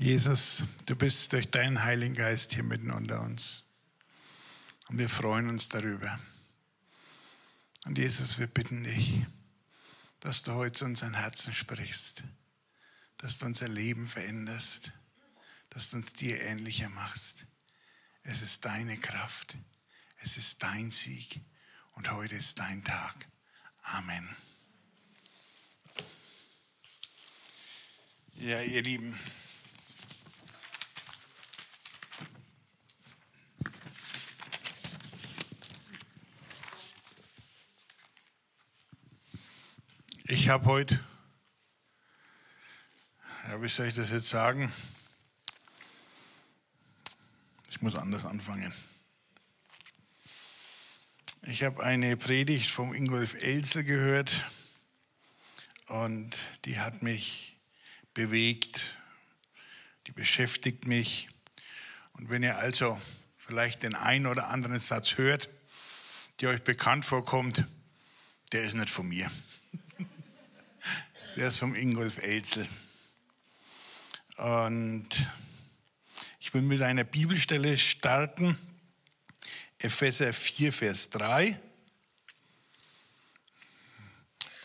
Jesus, du bist durch deinen Heiligen Geist hier mitten unter uns. Und wir freuen uns darüber. Und Jesus, wir bitten dich, dass du heute zu unseren Herzen sprichst, dass du unser Leben veränderst, dass du uns dir ähnlicher machst. Es ist deine Kraft, es ist dein Sieg und heute ist dein Tag. Amen. Ja, ihr Lieben. Ich habe heute, ja, wie soll ich das jetzt sagen? Ich muss anders anfangen. Ich habe eine Predigt vom Ingolf Elzel gehört und die hat mich bewegt, die beschäftigt mich. Und wenn ihr also vielleicht den einen oder anderen Satz hört, der euch bekannt vorkommt, der ist nicht von mir. Der ist vom Ingolf Elzel. Und ich will mit einer Bibelstelle starten. Epheser 4, Vers 3.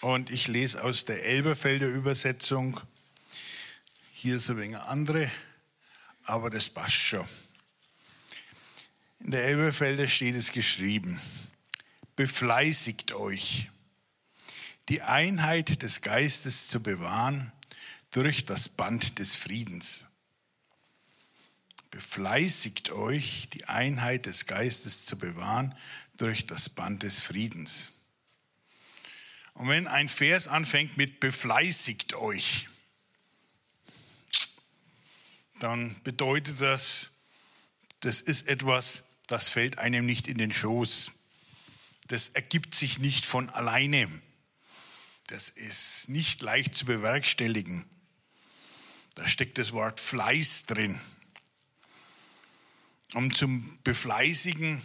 Und ich lese aus der Elberfelder Übersetzung. Hier ist ein wenig andere, aber das passt schon. In der Elberfelder steht es geschrieben, befleißigt euch die Einheit des Geistes zu bewahren durch das Band des Friedens. Befleißigt euch, die Einheit des Geistes zu bewahren durch das Band des Friedens. Und wenn ein Vers anfängt mit befleißigt euch, dann bedeutet das, das ist etwas, das fällt einem nicht in den Schoß. Das ergibt sich nicht von alleine. Das ist nicht leicht zu bewerkstelligen. Da steckt das Wort Fleiß drin. Um zum Befleißigen,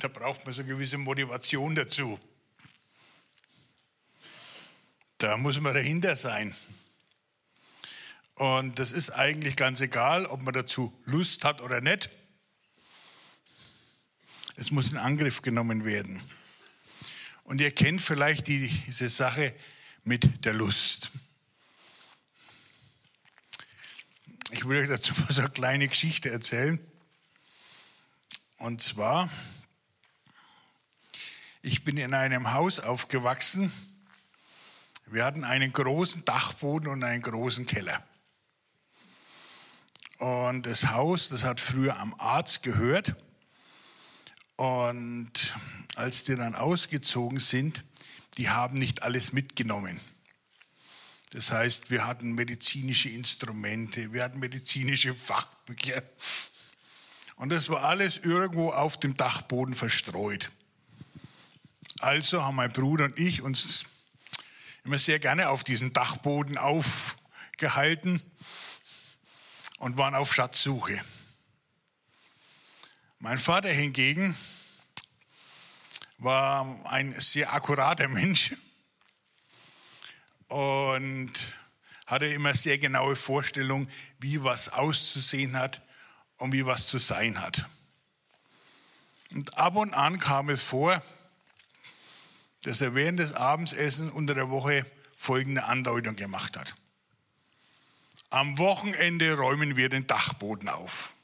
da braucht man so eine gewisse Motivation dazu. Da muss man dahinter sein. Und das ist eigentlich ganz egal, ob man dazu Lust hat oder nicht. Es muss in Angriff genommen werden. Und ihr kennt vielleicht die, diese Sache mit der Lust. Ich will euch dazu mal so eine kleine Geschichte erzählen. Und zwar, ich bin in einem Haus aufgewachsen. Wir hatten einen großen Dachboden und einen großen Keller. Und das Haus, das hat früher am Arzt gehört. Und als die dann ausgezogen sind, die haben nicht alles mitgenommen. Das heißt, wir hatten medizinische Instrumente, wir hatten medizinische Fachbücher. Und das war alles irgendwo auf dem Dachboden verstreut. Also haben mein Bruder und ich uns immer sehr gerne auf diesem Dachboden aufgehalten und waren auf Schatzsuche. Mein Vater hingegen war ein sehr akkurater Mensch und hatte immer sehr genaue Vorstellungen, wie was auszusehen hat und wie was zu sein hat. Und ab und an kam es vor, dass er während des Abendessens unter der Woche folgende Andeutung gemacht hat. Am Wochenende räumen wir den Dachboden auf.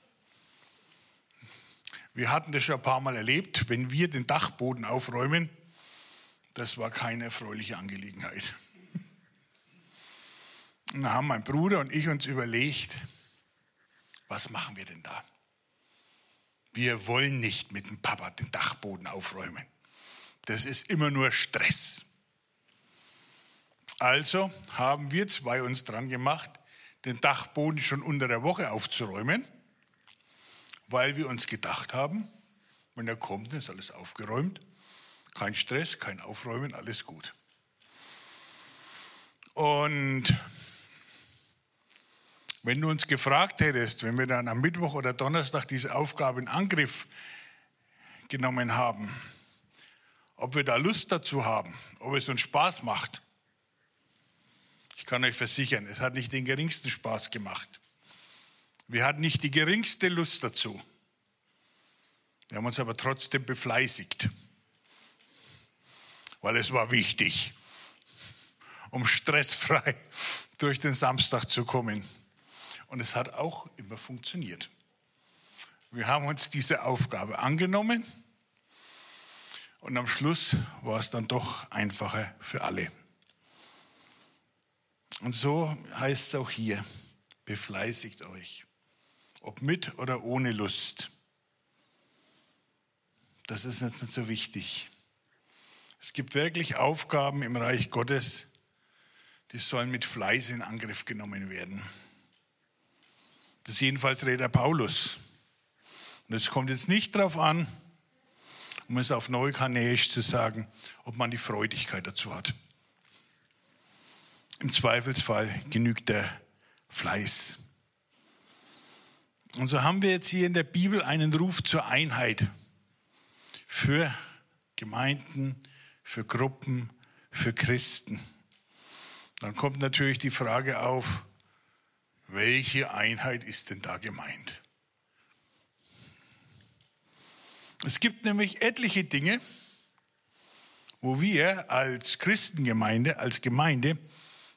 Wir hatten das schon ein paar Mal erlebt, wenn wir den Dachboden aufräumen, das war keine erfreuliche Angelegenheit. Und dann haben mein Bruder und ich uns überlegt, was machen wir denn da? Wir wollen nicht mit dem Papa den Dachboden aufräumen. Das ist immer nur Stress. Also haben wir zwei uns dran gemacht, den Dachboden schon unter der Woche aufzuräumen weil wir uns gedacht haben, wenn er kommt, ist alles aufgeräumt. Kein Stress, kein Aufräumen, alles gut. Und wenn du uns gefragt hättest, wenn wir dann am Mittwoch oder Donnerstag diese Aufgabe in Angriff genommen haben, ob wir da Lust dazu haben, ob es uns Spaß macht, kann euch versichern, es hat nicht den geringsten Spaß gemacht. Wir hatten nicht die geringste Lust dazu. Wir haben uns aber trotzdem befleißigt, weil es war wichtig, um stressfrei durch den Samstag zu kommen. Und es hat auch immer funktioniert. Wir haben uns diese Aufgabe angenommen und am Schluss war es dann doch einfacher für alle. Und so heißt es auch hier, befleißigt euch, ob mit oder ohne Lust. Das ist jetzt nicht so wichtig. Es gibt wirklich Aufgaben im Reich Gottes, die sollen mit Fleiß in Angriff genommen werden. Das jedenfalls Räder Paulus. Und es kommt jetzt nicht darauf an, um es auf Neukanäisch zu sagen, ob man die Freudigkeit dazu hat. Im Zweifelsfall genügt der Fleiß. Und so haben wir jetzt hier in der Bibel einen Ruf zur Einheit für Gemeinden, für Gruppen, für Christen. Dann kommt natürlich die Frage auf, welche Einheit ist denn da gemeint? Es gibt nämlich etliche Dinge, wo wir als Christengemeinde, als Gemeinde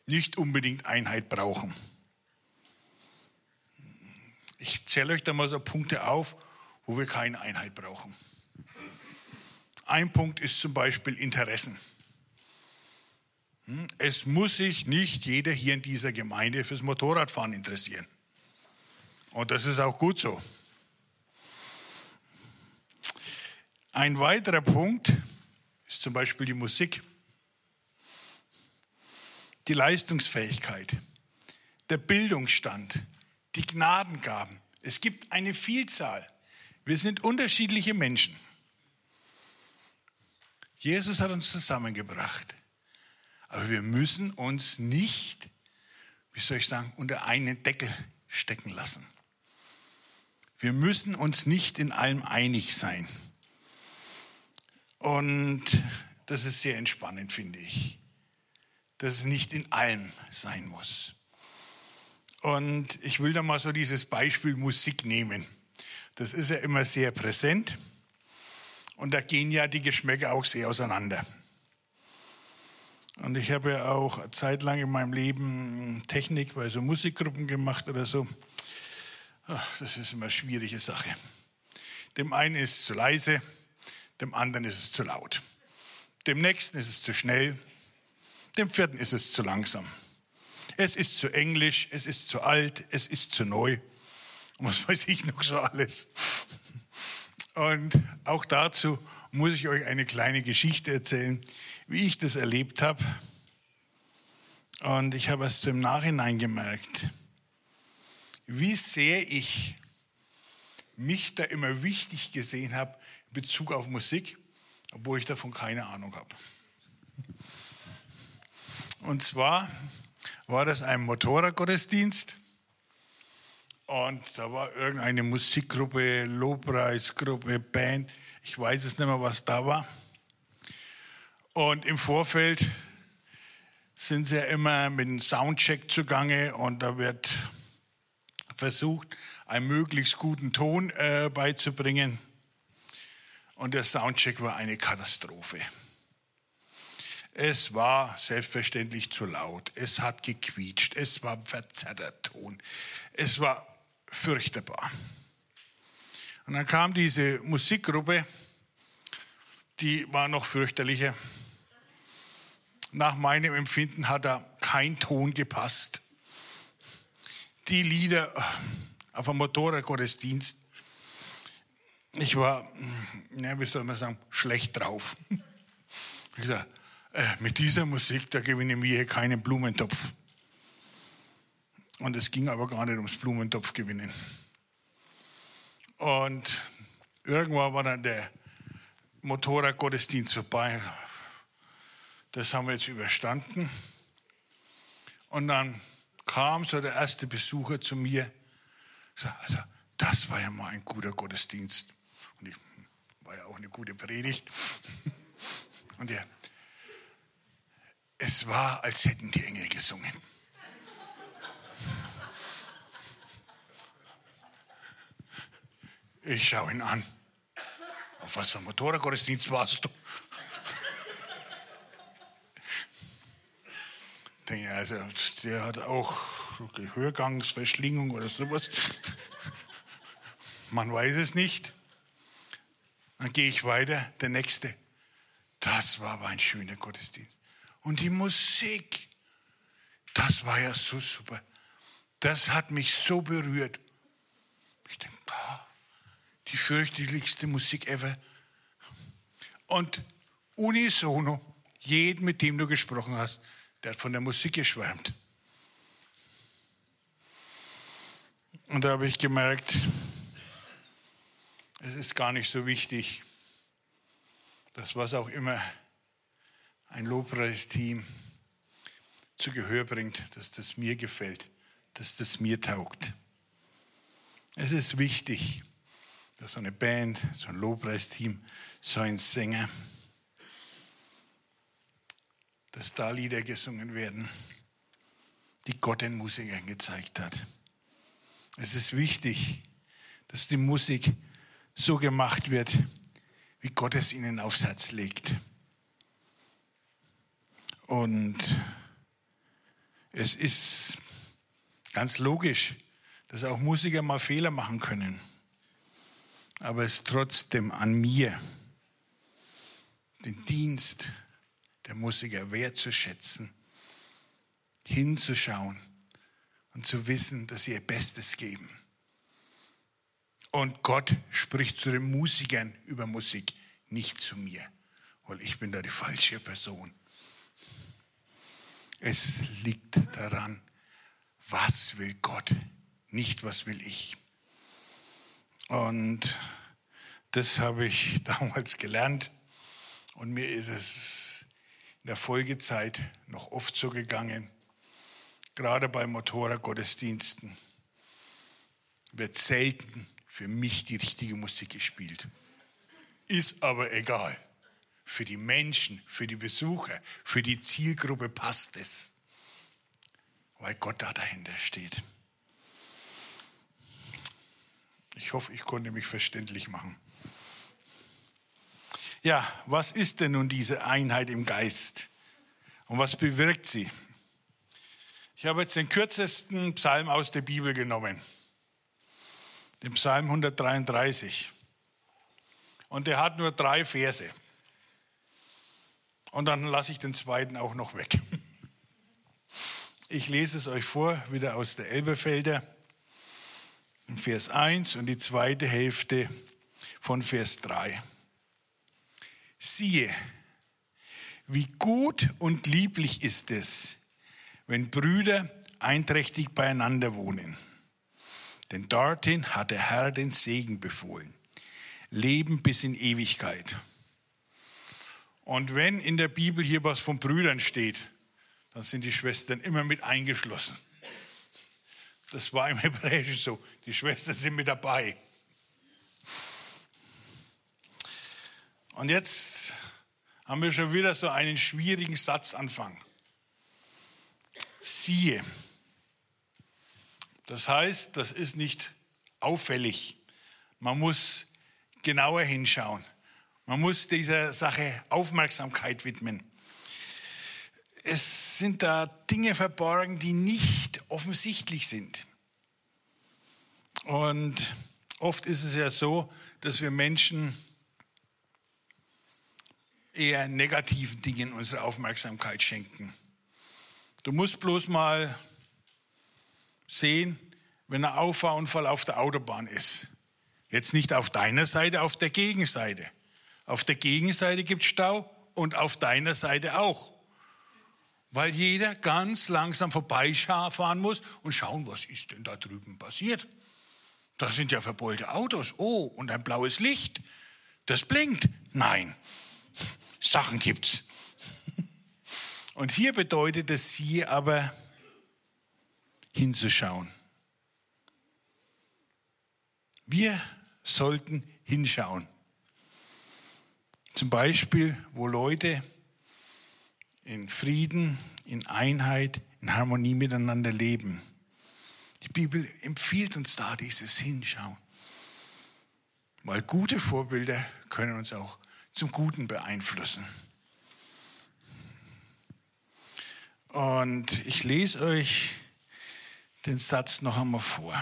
nicht unbedingt Einheit brauchen. Ich zähle euch da mal so Punkte auf, wo wir keine Einheit brauchen. Ein Punkt ist zum Beispiel Interessen. Hm? Es muss sich nicht jeder hier in dieser Gemeinde fürs Motorradfahren interessieren. Und das ist auch gut so. Ein weiterer Punkt ist zum Beispiel die Musik, die Leistungsfähigkeit, der Bildungsstand, die Gnadengaben. Es gibt eine Vielzahl. Wir sind unterschiedliche Menschen. Jesus hat uns zusammengebracht. Aber wir müssen uns nicht, wie soll ich sagen, unter einen Deckel stecken lassen. Wir müssen uns nicht in allem einig sein. Und das ist sehr entspannend, finde ich, dass es nicht in allem sein muss. Und ich will da mal so dieses Beispiel Musik nehmen. Das ist ja immer sehr präsent und da gehen ja die Geschmäcker auch sehr auseinander. Und ich habe ja auch zeitlang in meinem Leben Technik bei so Musikgruppen gemacht oder so. Ach, das ist immer eine schwierige Sache. Dem einen ist es zu leise, dem anderen ist es zu laut. Dem nächsten ist es zu schnell, dem vierten ist es zu langsam. Es ist zu englisch, es ist zu alt, es ist zu neu. Was weiß ich noch so alles. Und auch dazu muss ich euch eine kleine Geschichte erzählen wie ich das erlebt habe. Und ich habe es im Nachhinein gemerkt, wie sehr ich mich da immer wichtig gesehen habe in Bezug auf Musik, obwohl ich davon keine Ahnung habe. Und zwar war das ein Motorradgottesdienst und da war irgendeine Musikgruppe, Lobpreisgruppe, Band, ich weiß es nicht mehr, was da war. Und im Vorfeld sind sie ja immer mit einem Soundcheck zugange und da wird versucht, einen möglichst guten Ton äh, beizubringen. Und der Soundcheck war eine Katastrophe. Es war selbstverständlich zu laut. Es hat gequietscht. Es war verzerrter Ton. Es war fürchterbar. Und dann kam diese Musikgruppe, die war noch fürchterlicher nach meinem Empfinden hat da kein Ton gepasst. Die Lieder auf dem Motorradgottesdienst, ich war, ja, wie soll man sagen, schlecht drauf. Ich gesagt, äh, mit dieser Musik, da gewinnen wir hier keinen Blumentopf. Und es ging aber gar nicht ums Blumentopf gewinnen. Und irgendwann war dann der Motorradgottesdienst vorbei das haben wir jetzt überstanden. Und dann kam so der erste Besucher zu mir, also das war ja mal ein guter Gottesdienst. Und ich war ja auch eine gute Predigt. Und er, es war, als hätten die Engel gesungen. Ich schaue ihn an. Auf was für ein Motorradgottesdienst warst du? Denke, also, der hat auch Gehörgangsverschlingung oder sowas. Man weiß es nicht. Dann gehe ich weiter, der nächste. Das war aber ein schöner Gottesdienst. Und die Musik, das war ja so super. Das hat mich so berührt. Ich denke, die fürchterlichste Musik ever. Und unisono, jeden, mit dem du gesprochen hast, der hat von der Musik geschwärmt. Und da habe ich gemerkt, es ist gar nicht so wichtig, dass was auch immer ein Lobpreisteam zu Gehör bringt, dass das mir gefällt, dass das mir taugt. Es ist wichtig, dass so eine Band, so ein Lobpreisteam, so ein Sänger, dass da Lieder gesungen werden, die Gott den Musikern gezeigt hat. Es ist wichtig, dass die Musik so gemacht wird, wie Gott es ihnen aufs Herz legt. Und es ist ganz logisch, dass auch Musiker mal Fehler machen können. Aber es ist trotzdem an mir, den Dienst der Musiker wertzuschätzen, hinzuschauen und zu wissen, dass sie ihr Bestes geben. Und Gott spricht zu den Musikern über Musik, nicht zu mir, weil ich bin da die falsche Person. Es liegt daran, was will Gott, nicht was will ich. Und das habe ich damals gelernt und mir ist es in der Folgezeit noch oft so gegangen, gerade bei Motorradgottesdiensten wird selten für mich die richtige Musik gespielt. Ist aber egal. Für die Menschen, für die Besucher, für die Zielgruppe passt es, weil Gott da dahinter steht. Ich hoffe, ich konnte mich verständlich machen. Ja, was ist denn nun diese Einheit im Geist? Und was bewirkt sie? Ich habe jetzt den kürzesten Psalm aus der Bibel genommen, den Psalm 133. Und der hat nur drei Verse. Und dann lasse ich den zweiten auch noch weg. Ich lese es euch vor, wieder aus der Elberfelder, Vers 1 und die zweite Hälfte von Vers 3. Siehe, wie gut und lieblich ist es, wenn Brüder einträchtig beieinander wohnen. Denn dorthin hat der Herr den Segen befohlen. Leben bis in Ewigkeit. Und wenn in der Bibel hier was von Brüdern steht, dann sind die Schwestern immer mit eingeschlossen. Das war im Hebräischen so. Die Schwestern sind mit dabei. Und jetzt haben wir schon wieder so einen schwierigen Satzanfang siehe. Das heißt, das ist nicht auffällig. Man muss genauer hinschauen. Man muss dieser Sache Aufmerksamkeit widmen. Es sind da Dinge verborgen, die nicht offensichtlich sind. Und oft ist es ja so, dass wir Menschen eher negativen Dingen unsere Aufmerksamkeit schenken. Du musst bloß mal sehen, wenn ein Auffahrunfall auf der Autobahn ist. Jetzt nicht auf deiner Seite, auf der Gegenseite. Auf der Gegenseite gibt es Stau und auf deiner Seite auch. Weil jeder ganz langsam vorbeifahren muss und schauen, was ist denn da drüben passiert. Da sind ja verbeulte Autos. Oh, und ein blaues Licht. Das blinkt. Nein, Sachen gibt's. Und hier bedeutet es sie aber hinzuschauen. Wir sollten hinschauen. Zum Beispiel, wo Leute in Frieden, in Einheit, in Harmonie miteinander leben. Die Bibel empfiehlt uns da dieses Hinschauen. Weil gute Vorbilder können uns auch zum Guten beeinflussen. Und ich lese euch den Satz noch einmal vor.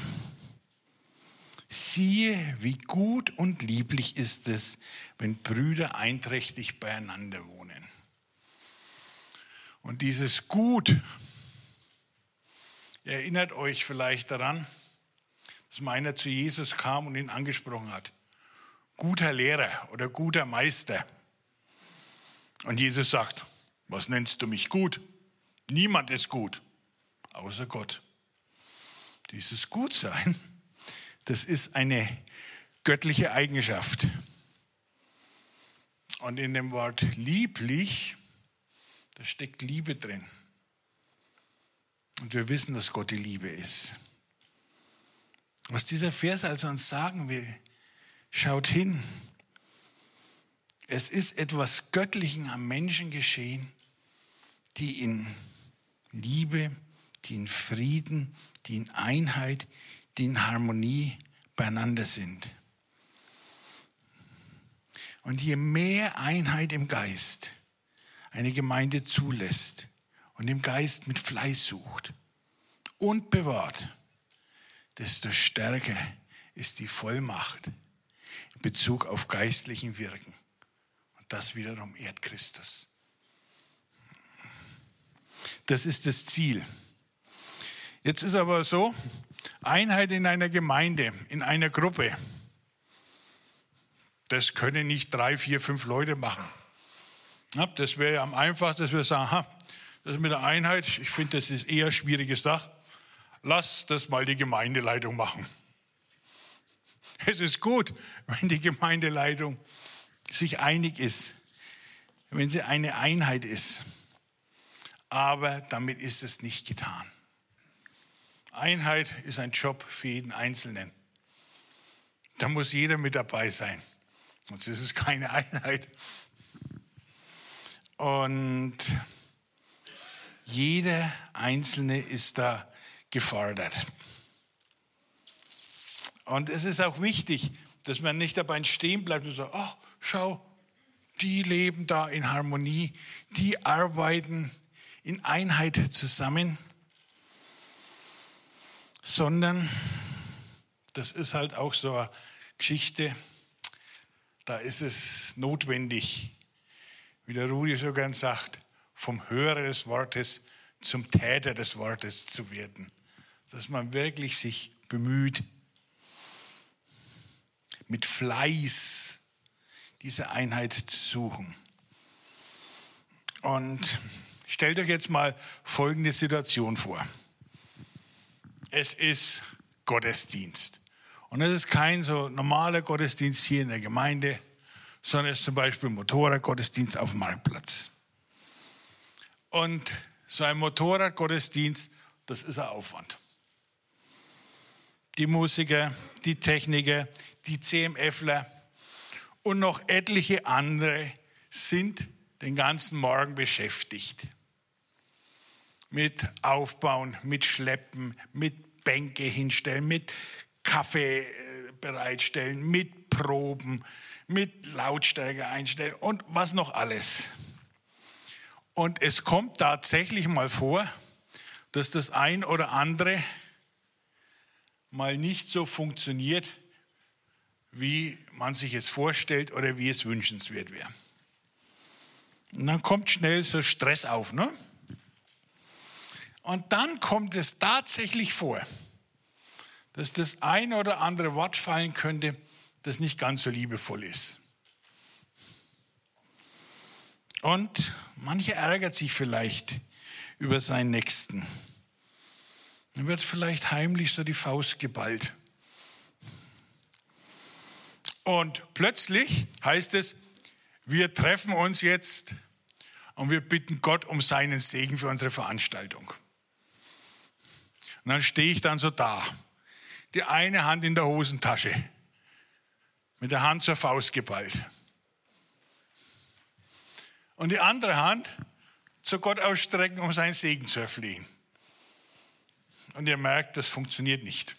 Siehe, wie gut und lieblich ist es, wenn Brüder einträchtig beieinander wohnen. Und dieses Gut, erinnert euch vielleicht daran, dass meiner zu Jesus kam und ihn angesprochen hat. Guter Lehrer oder guter Meister. Und Jesus sagt, was nennst du mich gut? Niemand ist gut, außer Gott. Dieses Gutsein, das ist eine göttliche Eigenschaft. Und in dem Wort lieblich, da steckt Liebe drin. Und wir wissen, dass Gott die Liebe ist. Was dieser Vers also uns sagen will, schaut hin. Es ist etwas Göttlichen am Menschen geschehen, die in Liebe, die in Frieden, die in Einheit, die in Harmonie beieinander sind. Und je mehr Einheit im Geist eine Gemeinde zulässt und im Geist mit Fleiß sucht und bewahrt, desto stärker ist die Vollmacht in Bezug auf geistlichen Wirken. Und das wiederum ehrt Christus. Das ist das Ziel. Jetzt ist aber so, Einheit in einer Gemeinde, in einer Gruppe, das können nicht drei, vier, fünf Leute machen. Das wäre ja am einfachsten, dass wir sagen, das mit der Einheit, ich finde, das ist eher eine schwierige Sache. Lass das mal die Gemeindeleitung machen. Es ist gut, wenn die Gemeindeleitung sich einig ist, wenn sie eine Einheit ist. Aber damit ist es nicht getan. Einheit ist ein Job für jeden Einzelnen. Da muss jeder mit dabei sein. Sonst ist es keine Einheit. Und jeder Einzelne ist da gefordert. Und es ist auch wichtig, dass man nicht dabei stehen bleibt und sagt, oh, schau, die leben da in Harmonie, die arbeiten in Einheit zusammen sondern das ist halt auch so eine Geschichte, da ist es notwendig, wie der Rudi so gern sagt, vom Hörer des Wortes zum Täter des Wortes zu werden. Dass man wirklich sich bemüht, mit Fleiß diese Einheit zu suchen. Und stellt euch jetzt mal folgende Situation vor es ist Gottesdienst. Und es ist kein so normaler Gottesdienst hier in der Gemeinde, sondern es ist zum Beispiel Motorradgottesdienst auf dem Marktplatz. Und so ein Motorradgottesdienst, das ist ein Aufwand. Die Musiker, die Techniker, die CMFler und noch etliche andere sind den ganzen Morgen beschäftigt mit Aufbauen, mit Schleppen, mit Bänke hinstellen, mit Kaffee äh, bereitstellen, mit Proben, mit Lautstärke einstellen und was noch alles. Und es kommt tatsächlich mal vor, dass das ein oder andere mal nicht so funktioniert, wie man sich es vorstellt oder wie es wünschenswert wäre. Und dann kommt schnell so Stress auf, ne? Und dann kommt es tatsächlich vor, dass das ein oder andere Wort fallen könnte, das nicht ganz so liebevoll ist. Und mancher ärgert sich vielleicht über seinen Nächsten. Dann wird vielleicht heimlich so die Faust geballt. Und plötzlich heißt es, wir treffen uns jetzt und wir bitten Gott um seinen Segen für unsere Veranstaltung. Und dann stehe ich dann so da, die eine Hand in der Hosentasche, mit der Hand zur Faust geballt. Und die andere Hand zu Gott ausstrecken, um seinen Segen zu erflehen. Und ihr merkt, das funktioniert nicht.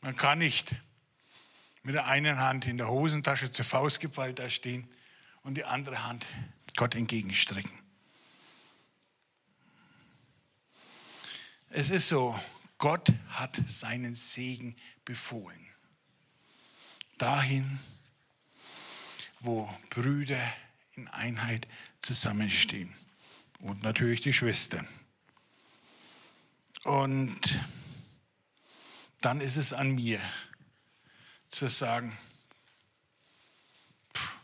Man kann nicht mit der einen Hand in der Hosentasche zur Faust geballt da stehen und die andere Hand Gott entgegenstrecken. Es ist so, Gott hat seinen Segen befohlen. Dahin, wo Brüder in Einheit zusammenstehen. Und natürlich die Schwestern. Und dann ist es an mir zu sagen, pff,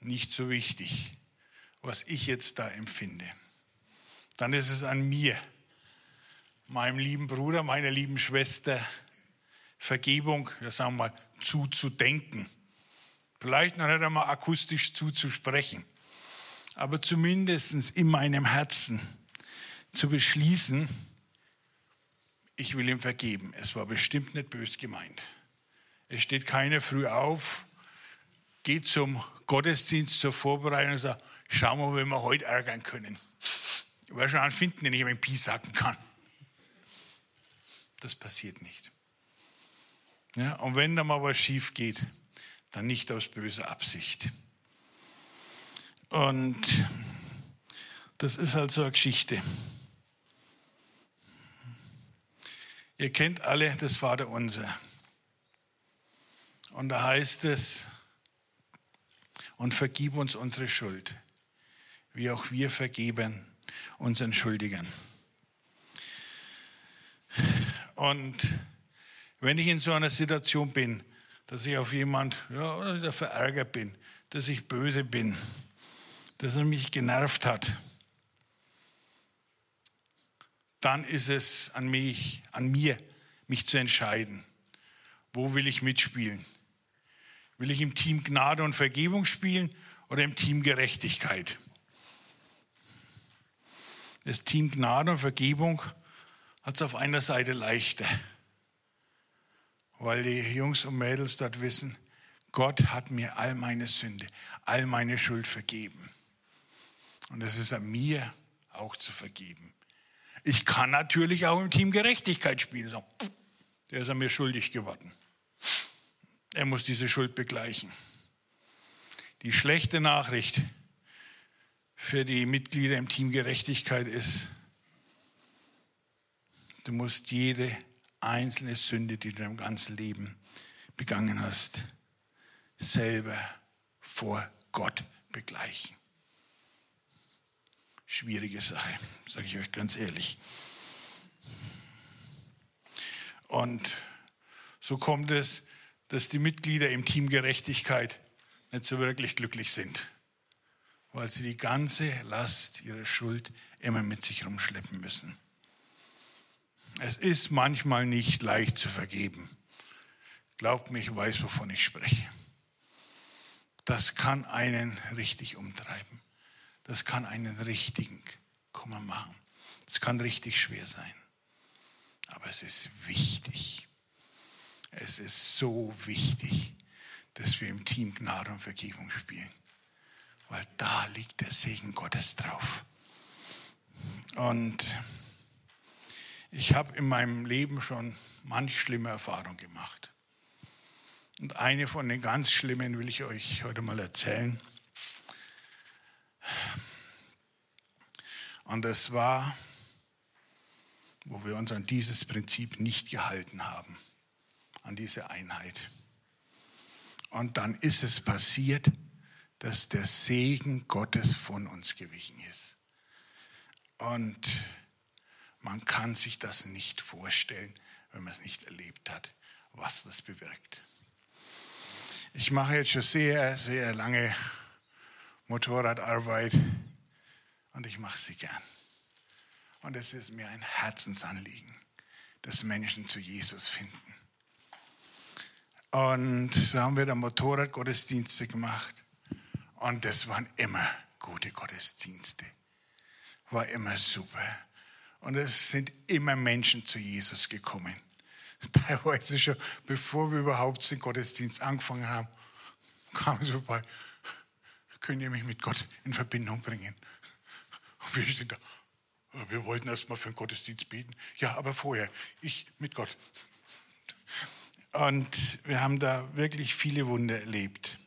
nicht so wichtig, was ich jetzt da empfinde. Dann ist es an mir, meinem lieben Bruder, meiner lieben Schwester Vergebung, ja sagen wir mal, zuzudenken. Vielleicht noch nicht einmal akustisch zuzusprechen, aber zumindest in meinem Herzen zu beschließen, ich will ihm vergeben. Es war bestimmt nicht bös gemeint. Es steht keiner früh auf, geht zum Gottesdienst zur Vorbereitung und sagt, schauen wir, wie wir heute ärgern können. Wahrscheinlich finden, den ich jemanden piesacken kann. Das passiert nicht. Ja, und wenn da mal was schief geht, dann nicht aus böser Absicht. Und das ist halt so eine Geschichte. Ihr kennt alle das Vaterunser. Und da heißt es, und vergib uns unsere Schuld, wie auch wir vergeben unseren Schuldigern. Und wenn ich in so einer Situation bin, dass ich auf jemand ja, verärgert bin, dass ich böse bin, dass er mich genervt hat, dann ist es an mich, an mir, mich zu entscheiden. Wo will ich mitspielen? Will ich im Team Gnade und Vergebung spielen oder im Team Gerechtigkeit? Das Team Gnade und Vergebung hat es auf einer Seite leichter, weil die Jungs und Mädels dort wissen, Gott hat mir all meine Sünde, all meine Schuld vergeben. Und es ist an mir auch zu vergeben. Ich kann natürlich auch im Team Gerechtigkeit spielen. So, der ist an mir schuldig geworden. Er muss diese Schuld begleichen. Die schlechte Nachricht für die Mitglieder im Team Gerechtigkeit ist, du musst jede einzelne Sünde, die du im ganzen Leben begangen hast, selber vor Gott begleichen schwierige Sache, sage ich euch ganz ehrlich. Und so kommt es, dass die Mitglieder im Team Gerechtigkeit nicht so wirklich glücklich sind, weil sie die ganze Last ihrer Schuld immer mit sich rumschleppen müssen. Es ist manchmal nicht leicht zu vergeben. Glaubt mir, ich weiß, wovon ich spreche. Das kann einen richtig umtreiben das kann einen richtigen Kummer machen. Das kann richtig schwer sein. Aber es ist wichtig. Es ist so wichtig, dass wir im Team Gnade und Vergebung spielen. Weil da liegt der Segen Gottes drauf. Und ich habe in meinem Leben schon manch schlimme Erfahrungen gemacht. Und eine von den ganz schlimmen will ich euch heute mal erzählen. Und das war, wo wir uns an dieses Prinzip nicht gehalten haben, an diese Einheit. Und dann ist es passiert, dass der Segen Gottes von uns gewichen ist. Und man kann sich das nicht vorstellen, wenn man es nicht erlebt hat, was das bewirkt. Ich mache jetzt schon sehr, sehr lange Motorradarbeit und ich mache sie gern. Und es ist mir ein Herzensanliegen, dass Menschen zu Jesus finden. Und so haben wir dann Motorradgottesdienste gemacht und das waren immer gute Gottesdienste. War immer super. Und es sind immer Menschen zu Jesus gekommen. Teilweise schon, bevor wir überhaupt den Gottesdienst angefangen haben, kamen sie vorbei könnt ihr mich mit Gott in Verbindung bringen? Und wir stehen da, wir wollten erst mal für den Gottesdienst beten. Ja, aber vorher, ich mit Gott. Und wir haben da wirklich viele Wunder erlebt.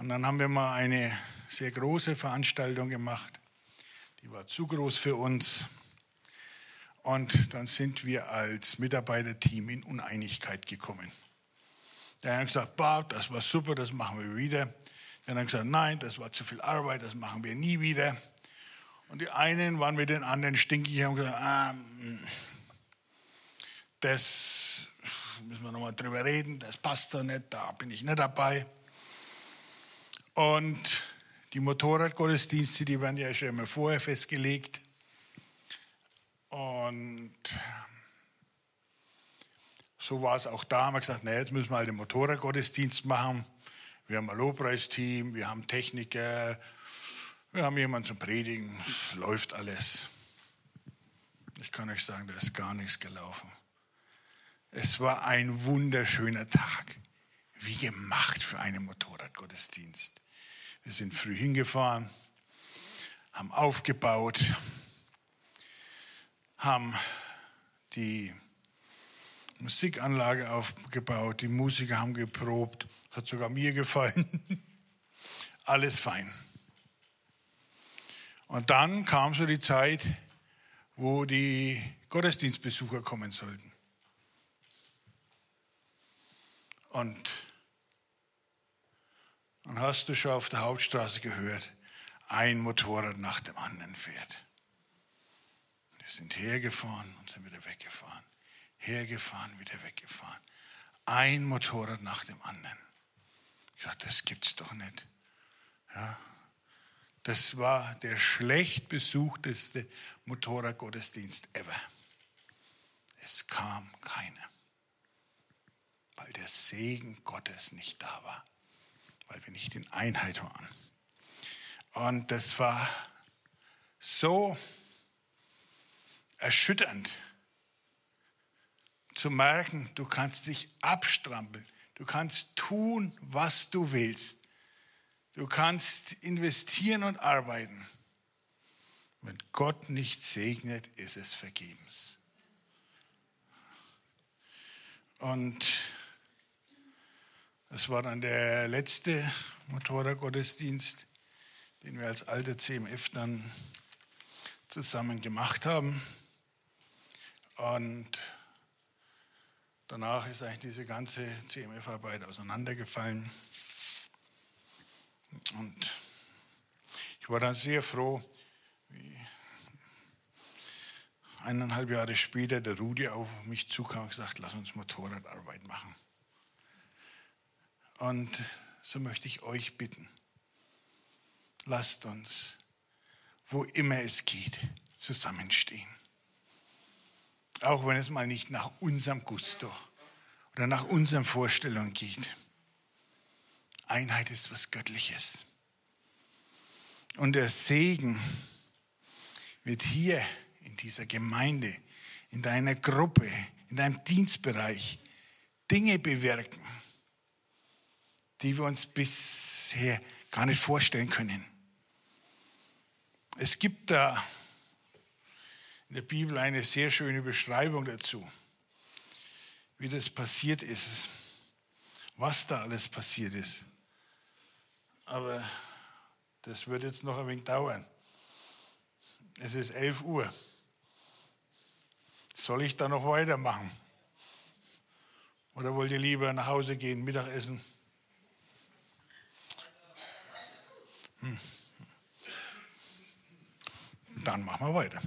Und dann haben wir mal eine sehr große Veranstaltung gemacht. Die war zu groß für uns. Und dann sind wir als Mitarbeiterteam in Uneinigkeit gekommen. Der hat gesagt, bah, das war super, das machen wir wieder. Der hat gesagt, nein, das war zu viel Arbeit, das machen wir nie wieder. Und die einen waren mit den anderen stinkig und haben gesagt, ah, hm, das müssen wir nochmal drüber reden, das passt so nicht, da bin ich nicht dabei. Und die Motorradgottesdienste, die werden ja schon immer vorher festgelegt. Und so war es auch da. Haben wir gesagt, na, jetzt müssen wir halt den Motorradgottesdienst machen. Wir haben ein Lobpreisteam, wir haben Techniker, wir haben jemanden zum Predigen. Es läuft alles. Ich kann euch sagen, da ist gar nichts gelaufen. Es war ein wunderschöner Tag. Wie gemacht für einen Motorradgottesdienst. Wir sind früh hingefahren, haben aufgebaut, haben die Musikanlage aufgebaut, die Musiker haben geprobt, hat sogar mir gefallen. Alles fein. Und dann kam so die Zeit, wo die Gottesdienstbesucher kommen sollten. Und dann hast du schon auf der Hauptstraße gehört, ein Motorrad nach dem anderen fährt. Wir sind hergefahren und sind wieder weggefahren. Hergefahren, wieder weggefahren. Ein Motorrad nach dem anderen. Ich dachte, das gibt's doch nicht. Ja. Das war der schlecht besuchteste Motorradgottesdienst ever. Es kam keiner, weil der Segen Gottes nicht da war, weil wir nicht in Einheit waren. Und das war so erschütternd zu merken, du kannst dich abstrampeln, du kannst tun, was du willst, du kannst investieren und arbeiten. Wenn Gott nicht segnet, ist es vergebens. Und das war dann der letzte Motorradgottesdienst, den wir als alte CMF dann zusammen gemacht haben. Und danach ist eigentlich diese ganze CMF-Arbeit auseinandergefallen. Und ich war dann sehr froh, wie eineinhalb Jahre später der Rudi auf mich zukam und gesagt, lass uns Motorradarbeit machen. Und so möchte ich euch bitten, lasst uns, wo immer es geht, zusammenstehen. Auch wenn es mal nicht nach unserem Gusto oder nach unseren Vorstellungen geht. Einheit ist was Göttliches. Und der Segen wird hier in dieser Gemeinde, in deiner Gruppe, in deinem Dienstbereich Dinge bewirken, die wir uns bisher gar nicht vorstellen können. Es gibt da in der Bibel eine sehr schöne Beschreibung dazu, wie das passiert ist, was da alles passiert ist. Aber das wird jetzt noch ein wenig dauern. Es ist 11 Uhr. Soll ich da noch weitermachen? Oder wollt ihr lieber nach Hause gehen, Mittagessen? Hm. Dann machen wir weiter.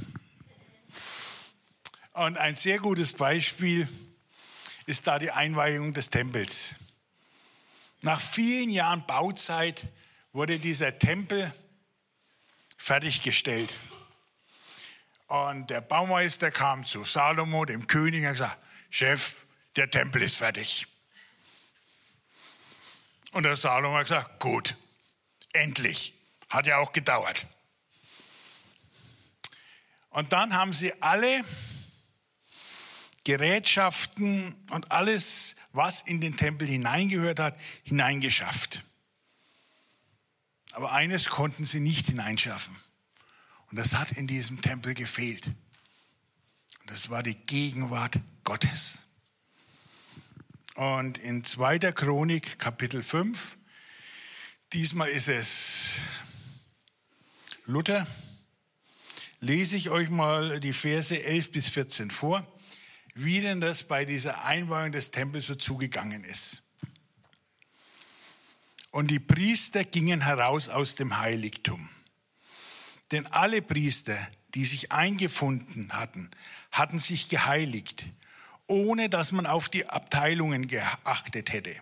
Und ein sehr gutes Beispiel ist da die Einweihung des Tempels. Nach vielen Jahren Bauzeit wurde dieser Tempel fertiggestellt. Und der Baumeister kam zu Salomo, dem König, und gesagt, Chef, der Tempel ist fertig. Und der Salomo hat gesagt, gut, endlich. Hat ja auch gedauert. Und dann haben sie alle Gerätschaften und alles, was in den Tempel hineingehört hat, hineingeschafft. Aber eines konnten sie nicht hineinschaffen. Und das hat in diesem Tempel gefehlt. Und das war die Gegenwart Gottes. Und in 2. Chronik, Kapitel 5, diesmal ist es Luther, lese ich euch mal die Verse 11 bis 14 vor, wie denn das bei dieser Einweihung des Tempels so zugegangen ist. Und die Priester gingen heraus aus dem Heiligtum. Denn alle Priester, die sich eingefunden hatten, hatten sich geheiligt, ohne dass man auf die Abteilungen geachtet hätte.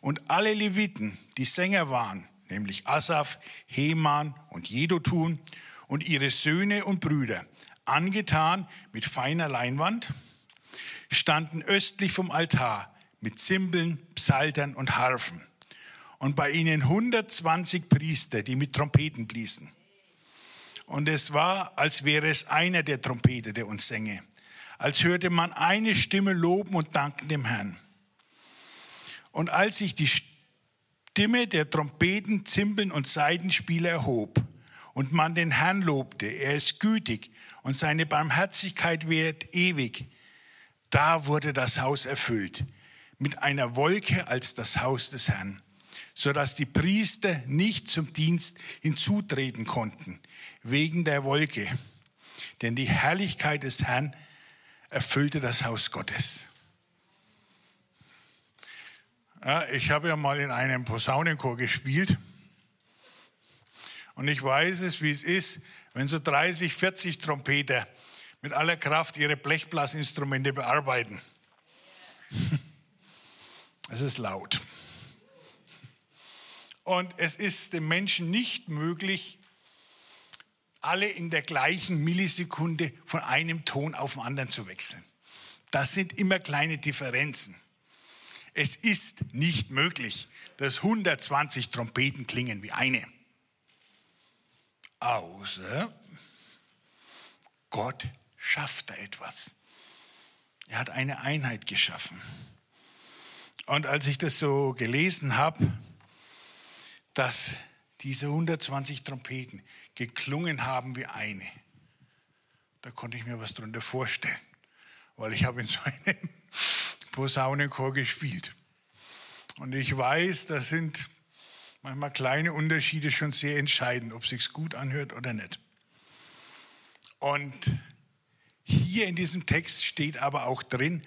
Und alle Leviten, die Sänger waren, nämlich Asaf, Heman und Jedotun und ihre Söhne und Brüder, angetan mit feiner Leinwand, standen östlich vom Altar mit Zimbeln, Psaltern und Harfen. Und bei ihnen 120 Priester, die mit Trompeten bliesen. Und es war, als wäre es einer der Trompeter, der uns sänge. Als hörte man eine Stimme loben und danken dem Herrn. Und als sich die Stimme der Trompeten, Zimbeln und Seidenspieler erhob und man den Herrn lobte, er ist gütig und seine Barmherzigkeit währt ewig, da wurde das Haus erfüllt mit einer Wolke als das Haus des Herrn, so dass die Priester nicht zum Dienst hinzutreten konnten wegen der Wolke, denn die Herrlichkeit des Herrn erfüllte das Haus Gottes. Ja, ich habe ja mal in einem Posaunenchor gespielt und ich weiß es, wie es ist, wenn so 30, 40 Trompeter mit aller Kraft ihre Blechblasinstrumente bearbeiten. Es ist laut. Und es ist dem Menschen nicht möglich, alle in der gleichen Millisekunde von einem Ton auf den anderen zu wechseln. Das sind immer kleine Differenzen. Es ist nicht möglich, dass 120 Trompeten klingen wie eine. Außer Gott schafft da etwas. Er hat eine Einheit geschaffen. Und als ich das so gelesen habe, dass diese 120 Trompeten geklungen haben wie eine, da konnte ich mir was darunter vorstellen, weil ich habe in so einem Posaunenchor gespielt. Und ich weiß, das sind manchmal kleine Unterschiede schon sehr entscheidend, ob es sich gut anhört oder nicht. Und hier in diesem Text steht aber auch drin,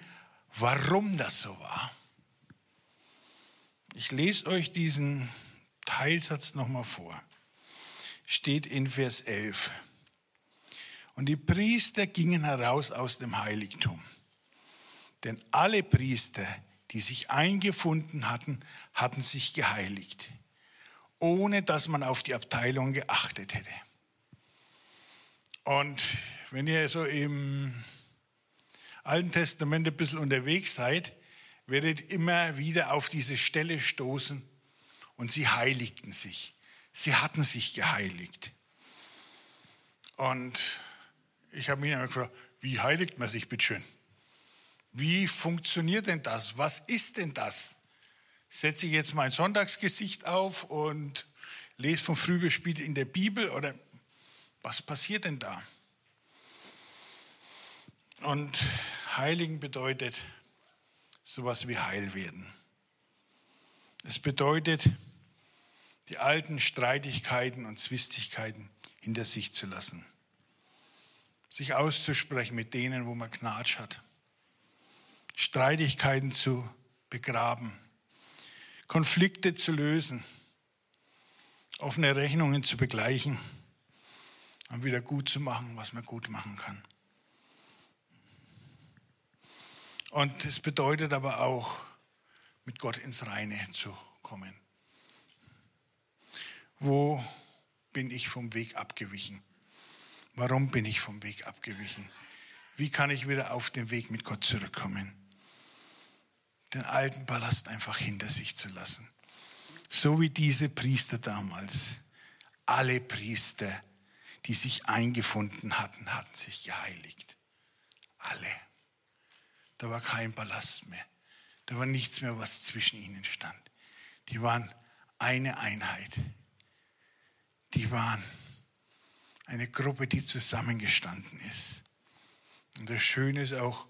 warum das so war. Ich lese euch diesen Teilsatz nochmal vor. Steht in Vers 11. Und die Priester gingen heraus aus dem Heiligtum. Denn alle Priester, die sich eingefunden hatten, hatten sich geheiligt, ohne dass man auf die Abteilung geachtet hätte. Und wenn ihr so im Alten Testament ein bisschen unterwegs seid, werdet immer wieder auf diese Stelle stoßen und sie heiligten sich. Sie hatten sich geheiligt. Und ich habe mich immer gefragt, wie heiligt man sich bitteschön? Wie funktioniert denn das? Was ist denn das? Setze ich jetzt mein Sonntagsgesicht auf und lese vom früh bis spät in der Bibel oder was passiert denn da? Und heiligen bedeutet sowas wie heil werden. Es bedeutet, die alten Streitigkeiten und Zwistigkeiten hinter sich zu lassen. Sich auszusprechen mit denen, wo man Knatsch hat. Streitigkeiten zu begraben. Konflikte zu lösen. Offene Rechnungen zu begleichen. Und wieder gut zu machen, was man gut machen kann. Und es bedeutet aber auch, mit Gott ins Reine zu kommen. Wo bin ich vom Weg abgewichen? Warum bin ich vom Weg abgewichen? Wie kann ich wieder auf den Weg mit Gott zurückkommen? Den alten Ballast einfach hinter sich zu lassen. So wie diese Priester damals. Alle Priester, die sich eingefunden hatten, hatten sich geheiligt. Alle. Da war kein Ballast mehr. Da war nichts mehr, was zwischen ihnen stand. Die waren eine Einheit. Die waren eine Gruppe, die zusammengestanden ist. Und das Schöne ist auch,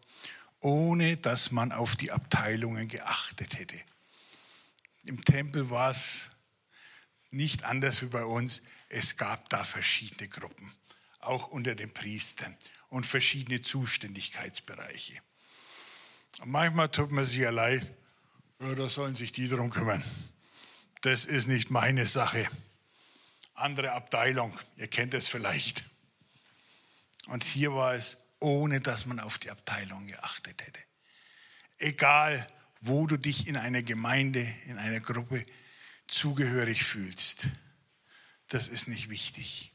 ohne dass man auf die Abteilungen geachtet hätte. Im Tempel war es nicht anders wie bei uns. Es gab da verschiedene Gruppen, auch unter den Priestern und verschiedene Zuständigkeitsbereiche. Und manchmal tut man sich ja leid, ja, da sollen sich die drum kümmern. Das ist nicht meine Sache. Andere Abteilung, ihr kennt es vielleicht. Und hier war es, ohne dass man auf die Abteilung geachtet hätte. Egal, wo du dich in einer Gemeinde, in einer Gruppe zugehörig fühlst, das ist nicht wichtig.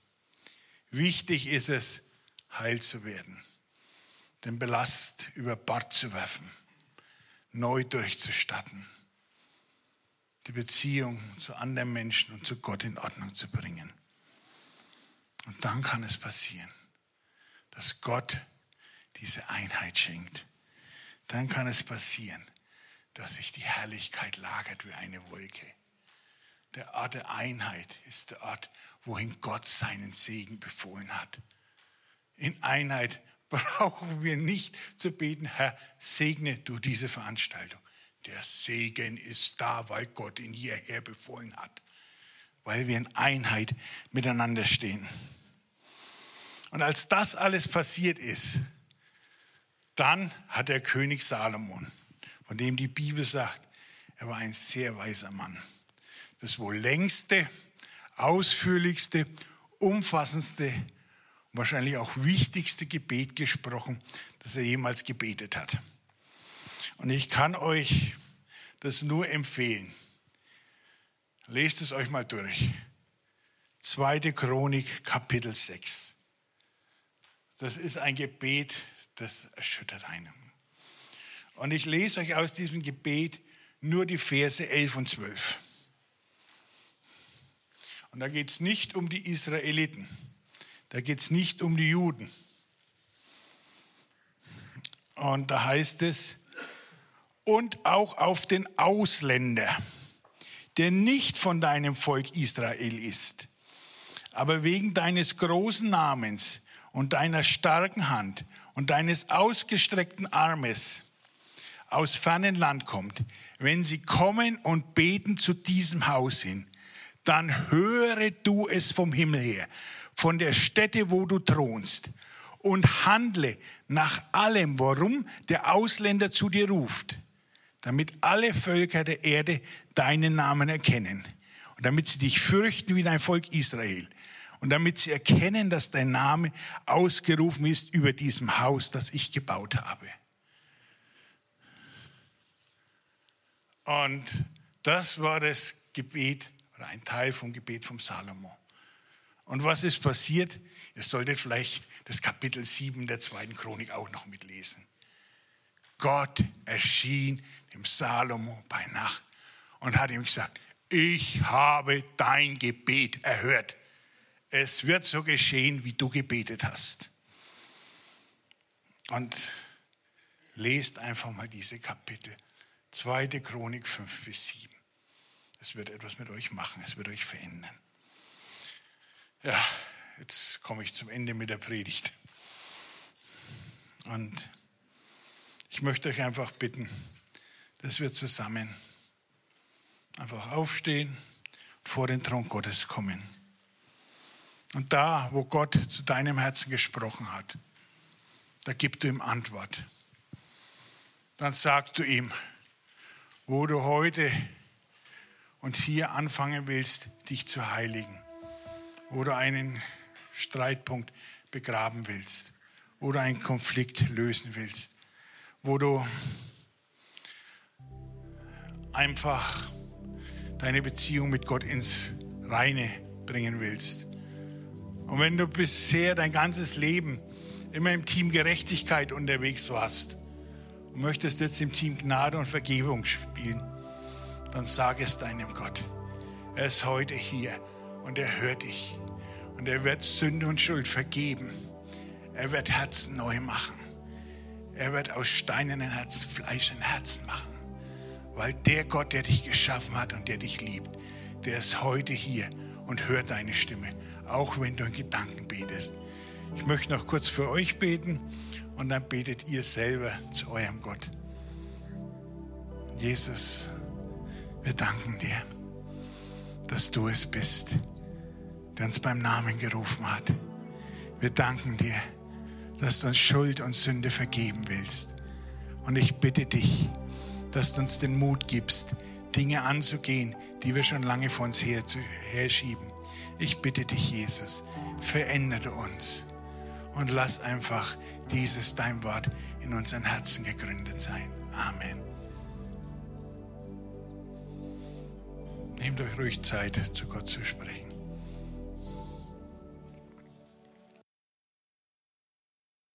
Wichtig ist es, heil zu werden, den Belast über Bord zu werfen, neu durchzustatten, die Beziehung zu anderen Menschen und zu Gott in Ordnung zu bringen. Und dann kann es passieren, dass Gott diese Einheit schenkt. Dann kann es passieren, dass sich die Herrlichkeit lagert wie eine Wolke. Der Ort der Einheit ist der Ort, wohin Gott seinen Segen befohlen hat. In Einheit brauchen wir nicht zu beten, Herr, segne du diese Veranstaltung. Der Segen ist da, weil Gott ihn hierher befohlen hat, weil wir in Einheit miteinander stehen. Und als das alles passiert ist, dann hat der König Salomon, von dem die Bibel sagt, er war ein sehr weiser Mann, das wohl längste, ausführlichste, umfassendste und wahrscheinlich auch wichtigste Gebet gesprochen, das er jemals gebetet hat. Und ich kann euch das nur empfehlen. Lest es euch mal durch. Zweite Chronik, Kapitel 6. Das ist ein Gebet, das erschüttert einen. Und ich lese euch aus diesem Gebet nur die Verse 11 und 12. Und da geht es nicht um die Israeliten, da geht es nicht um die Juden. Und da heißt es, und auch auf den Ausländer, der nicht von deinem Volk Israel ist, aber wegen deines großen Namens und deiner starken Hand und deines ausgestreckten Armes aus fernen Land kommt, wenn sie kommen und beten zu diesem Haus hin, dann höre du es vom Himmel her, von der Stätte, wo du thronst, und handle nach allem, worum der Ausländer zu dir ruft, damit alle Völker der Erde deinen Namen erkennen und damit sie dich fürchten wie dein Volk Israel und damit sie erkennen, dass dein Name ausgerufen ist über diesem Haus, das ich gebaut habe. Und das war das Gebet oder ein Teil vom Gebet vom Salomo. Und was ist passiert? Ihr solltet vielleicht das Kapitel 7 der zweiten Chronik auch noch mitlesen. Gott erschien dem Salomo bei Nacht und hat ihm gesagt, ich habe dein Gebet erhört es wird so geschehen, wie du gebetet hast. Und lest einfach mal diese Kapitel. Zweite Chronik 5 bis 7. Es wird etwas mit euch machen, es wird euch verändern. Ja, jetzt komme ich zum Ende mit der Predigt. Und ich möchte euch einfach bitten, dass wir zusammen einfach aufstehen, vor den Thron Gottes kommen. Und da, wo Gott zu deinem Herzen gesprochen hat, da gibst du ihm Antwort. Dann sagst du ihm, wo du heute und hier anfangen willst, dich zu heiligen, wo du einen Streitpunkt begraben willst, wo du einen Konflikt lösen willst, wo du einfach deine Beziehung mit Gott ins Reine bringen willst. Und wenn du bisher dein ganzes Leben immer im Team Gerechtigkeit unterwegs warst und möchtest jetzt im Team Gnade und Vergebung spielen, dann sag es deinem Gott. Er ist heute hier und er hört dich. Und er wird Sünde und Schuld vergeben. Er wird Herzen neu machen. Er wird aus steinernen Herzen Fleisch in Herzen machen. Weil der Gott, der dich geschaffen hat und der dich liebt, der ist heute hier und hört deine Stimme auch wenn du in Gedanken betest. Ich möchte noch kurz für euch beten Und dann betet ihr selber zu eurem Gott. Jesus, wir danken dir, dass du es bist, der uns beim Namen gerufen hat. Wir danken dir, dass du uns Schuld und Sünde vergeben willst. Und ich bitte dich, dass du uns den Mut gibst, Dinge anzugehen, die wir schon lange vor uns her, herschieben. Ich bitte dich, Jesus, verändere uns und lass einfach dieses dein Wort in unseren Herzen gegründet sein. Amen. Nehmt euch ruhig Zeit, zu Gott zu sprechen.